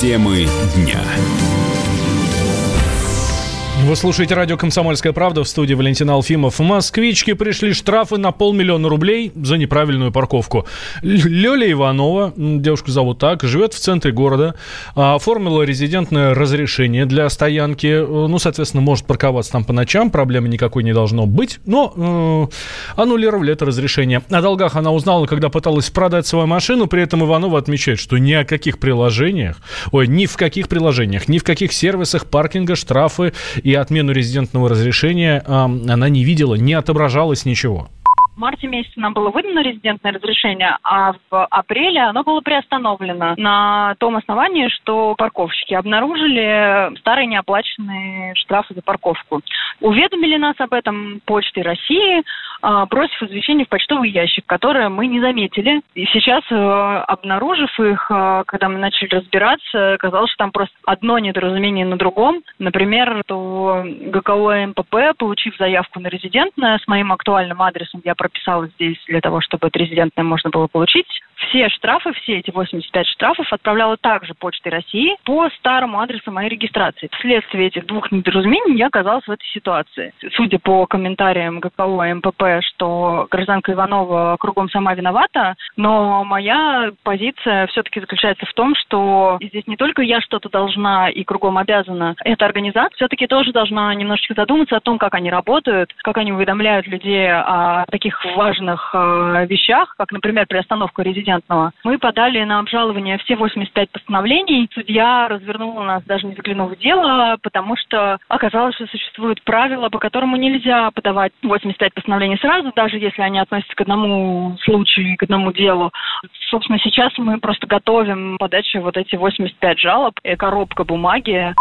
Темы дня. Вы слушаете радио «Комсомольская правда» в студии Валентина Алфимов. В Москвичке пришли штрафы на полмиллиона рублей за неправильную парковку. Лёля Иванова, девушку зовут так, живет в центре города, а, оформила резидентное разрешение для стоянки. Э, ну, соответственно, может парковаться там по ночам, проблемы никакой не должно быть. Но э, аннулировали это разрешение. О долгах она узнала, когда пыталась продать свою машину. При этом Иванова отмечает, что ни о каких приложениях, ой, ни в каких приложениях, ни в каких сервисах паркинга штрафы и отмену резидентного разрешения она не видела, не отображалось ничего. В марте месяце нам было выдано резидентное разрешение, а в апреле оно было приостановлено на том основании, что парковщики обнаружили старые неоплаченные штрафы за парковку. Уведомили нас об этом Почтой России, бросив извещение в почтовый ящик, которое мы не заметили. И сейчас, э, обнаружив их, э, когда мы начали разбираться, оказалось, что там просто одно недоразумение на другом. Например, что ГКО МПП, получив заявку на резидентное с моим актуальным адресом, я прописала здесь для того, чтобы это резидентное можно было получить. Все штрафы, все эти 85 штрафов отправляла также Почтой России по старому адресу моей регистрации. Вследствие этих двух недоразумений я оказалась в этой ситуации. Судя по комментариям ГКО МПП, что гражданка Иванова кругом сама виновата, но моя позиция все-таки заключается в том, что здесь не только я что-то должна и кругом обязана, эта организация все-таки тоже должна немножечко задуматься о том, как они работают, как они уведомляют людей о таких важных э, вещах, как, например, приостановка резидентного, мы подали на обжалование все 85 постановлений. Судья развернула нас, даже не заглянув в дело, потому что оказалось, что существует правило, по которому нельзя подавать 85 постановлений сразу, даже если они относятся к одному случаю, к одному делу. Собственно, сейчас мы просто готовим подачу вот эти 85 жалоб, и коробка бумаги.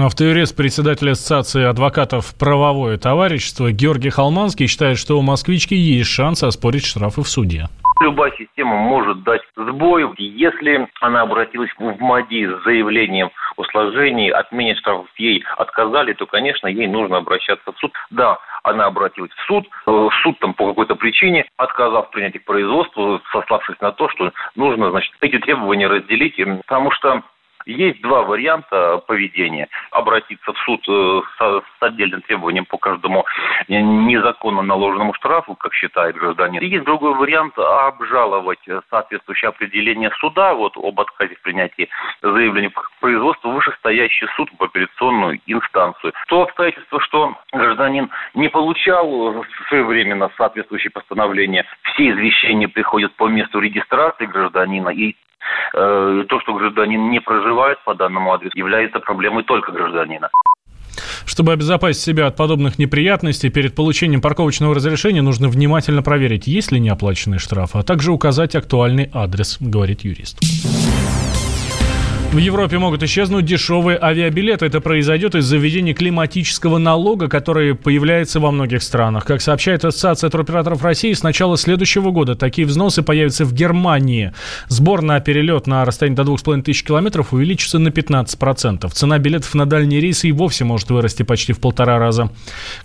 Автоюрист, председатель Ассоциации адвокатов «Правовое товарищество» Георгий Холманский считает, что у москвички есть шанс оспорить штрафы в суде. Любая система может дать сбой, если она обратилась в МАДИ с заявлением о сложении, отмене штрафов ей отказали, то, конечно, ей нужно обращаться в суд. Да, она обратилась в суд, э, суд там по какой-то причине, отказав принять их производство, сославшись на то, что нужно, значит, эти требования разделить, потому что есть два варианта поведения. Обратиться в суд э, с, отдельным требованием по каждому незаконно наложенному штрафу, как считает гражданин. И есть другой вариант обжаловать соответствующее определение суда вот, об отказе в принятии заявления к производству вышестоящий суд в апелляционную инстанцию. То обстоятельство, что гражданин не получал своевременно соответствующее постановление, все извещения приходят по месту регистрации гражданина, и то, что гражданин не проживает по данному адресу, является проблемой только гражданина. Чтобы обезопасить себя от подобных неприятностей, перед получением парковочного разрешения нужно внимательно проверить, есть ли неоплаченные штрафы, а также указать актуальный адрес, говорит юрист. В Европе могут исчезнуть дешевые авиабилеты. Это произойдет из-за введения климатического налога, который появляется во многих странах. Как сообщает Ассоциация туроператоров России, с начала следующего года такие взносы появятся в Германии. Сбор на перелет на расстояние до 2500 километров увеличится на 15%. Цена билетов на дальние рейсы и вовсе может вырасти почти в полтора раза.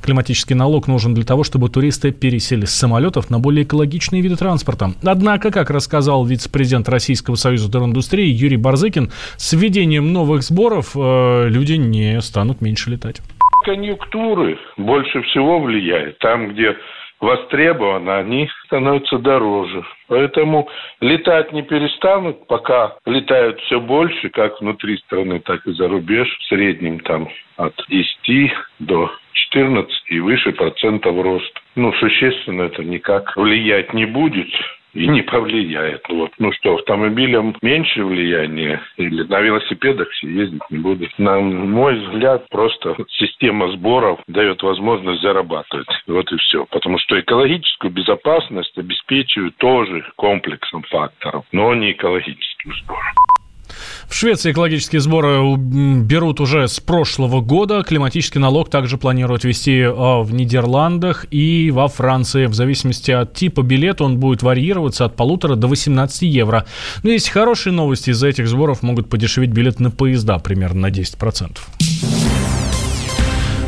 Климатический налог нужен для того, чтобы туристы пересели с самолетов на более экологичные виды транспорта. Однако, как рассказал вице-президент Российского союза туриндустрии Юрий Барзыкин, с введением новых сборов э, люди не станут меньше летать. Конъюнктуры больше всего влияют. Там, где востребованы, они становятся дороже. Поэтому летать не перестанут, пока летают все больше, как внутри страны, так и за рубеж. В среднем там от 10 до 14 и выше процентов рост. Ну, существенно это никак влиять не будет и не повлияет. Вот. Ну что, автомобилям меньше влияния или на велосипедах все ездить не будут. На мой взгляд, просто система сборов дает возможность зарабатывать. Вот и все. Потому что экологическую безопасность обеспечивают тоже комплексом факторов, но не экологическим сбором. В Швеции экологические сборы берут уже с прошлого года. Климатический налог также планируют ввести а, в Нидерландах и во Франции. В зависимости от типа билета он будет варьироваться от полутора до 18 евро. Но есть хорошие новости. Из-за этих сборов могут подешеветь билет на поезда примерно на 10%.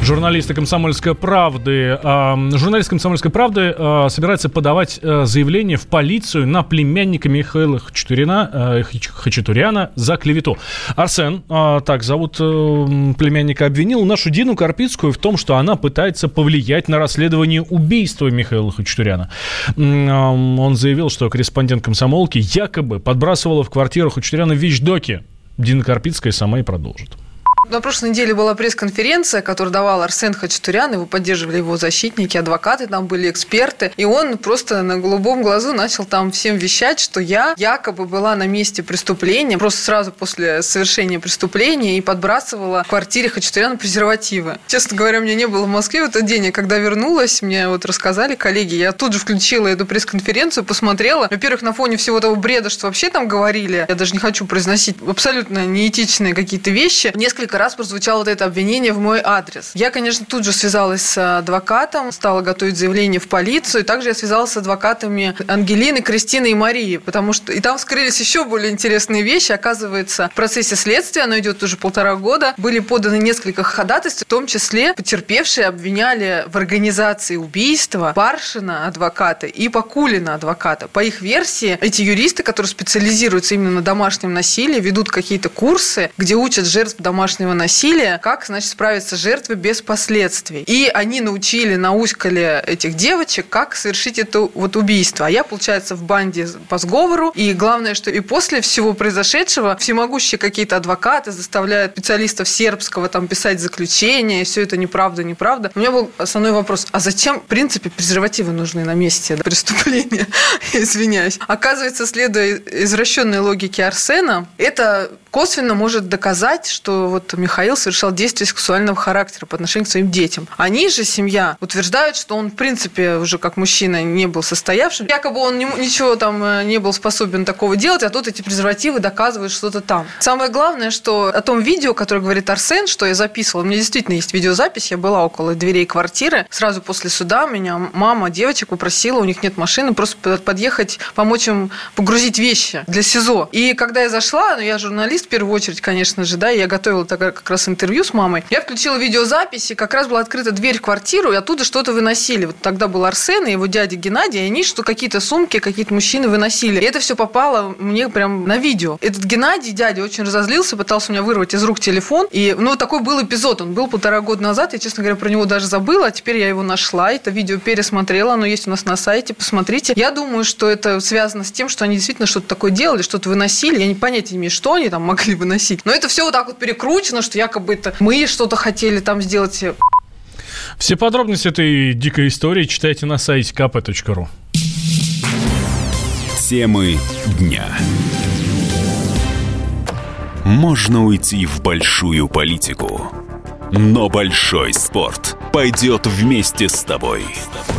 Журналисты «Комсомольской правды». Журналист «Комсомольской правды» собирается подавать заявление в полицию на племянника Михаила Хачатуряна, Хачатуряна за клевету. Арсен, так зовут племянника, обвинил нашу Дину Карпицкую в том, что она пытается повлиять на расследование убийства Михаила Хачатуряна. Он заявил, что корреспондент комсомолки якобы подбрасывала в квартиру Хачатуряна вещдоки. Дина Карпицкая сама и продолжит. На прошлой неделе была пресс-конференция, которую давал Арсен Хачатурян, его поддерживали его защитники, адвокаты, там были эксперты, и он просто на голубом глазу начал там всем вещать, что я якобы была на месте преступления, просто сразу после совершения преступления и подбрасывала в квартире Хачатуряна презервативы. Честно говоря, у меня не было в Москве в этот день, и когда вернулась, мне вот рассказали коллеги, я тут же включила эту пресс-конференцию, посмотрела. Во-первых, на фоне всего того бреда, что вообще там говорили, я даже не хочу произносить абсолютно неэтичные какие-то вещи, несколько раз прозвучало вот это обвинение в мой адрес. Я, конечно, тут же связалась с адвокатом, стала готовить заявление в полицию. И также я связалась с адвокатами Ангелины, Кристины и Марии, потому что и там вскрылись еще более интересные вещи. Оказывается, в процессе следствия, оно идет уже полтора года, были поданы несколько ходатайств, в том числе потерпевшие обвиняли в организации убийства Паршина, адвоката, и Пакулина, адвоката. По их версии, эти юристы, которые специализируются именно на домашнем насилии, ведут какие-то курсы, где учат жертв домашнего домашнего насилия, как, значит, справиться с жертвой без последствий. И они научили, науськали этих девочек, как совершить это вот убийство. А я, получается, в банде по сговору. И главное, что и после всего произошедшего всемогущие какие-то адвокаты заставляют специалистов сербского там писать заключение, и все это неправда, неправда. У меня был основной вопрос, а зачем, в принципе, презервативы нужны на месте преступления? Извиняюсь. Оказывается, следуя извращенной логике Арсена, это косвенно может доказать, что вот Михаил совершал действия сексуального характера по отношению к своим детям. Они же, семья, утверждают, что он, в принципе, уже как мужчина не был состоявшим. Якобы он ничего там э, не был способен такого делать, а тут эти презервативы доказывают что-то там. Самое главное, что о том видео, которое говорит Арсен, что я записывала, у меня действительно есть видеозапись, я была около дверей квартиры. Сразу после суда меня мама девочек попросила, у них нет машины, просто подъехать, помочь им погрузить вещи для СИЗО. И когда я зашла, ну я журналист в первую очередь, конечно же, да, я готовила тогда как раз интервью с мамой. Я включила видеозапись, и как раз была открыта дверь в квартиру, и оттуда что-то выносили. Вот тогда был Арсен и его дядя Геннадий, и они что какие-то сумки, какие-то мужчины выносили. И это все попало мне прям на видео. Этот Геннадий, дядя, очень разозлился, пытался у меня вырвать из рук телефон. И, ну, такой был эпизод. Он был полтора года назад. Я, честно говоря, про него даже забыла. А теперь я его нашла. Это видео пересмотрела. Оно есть у нас на сайте. Посмотрите. Я думаю, что это связано с тем, что они действительно что-то такое делали, что-то выносили. Я не понятия не имею, что они там могли выносить. Но это все вот так вот перекручено, что якобы это мы что-то хотели там сделать. Все подробности этой дикой истории читайте на сайте kp.ru. Темы дня. Можно уйти в большую политику, но большой спорт пойдет вместе с тобой. С тобой.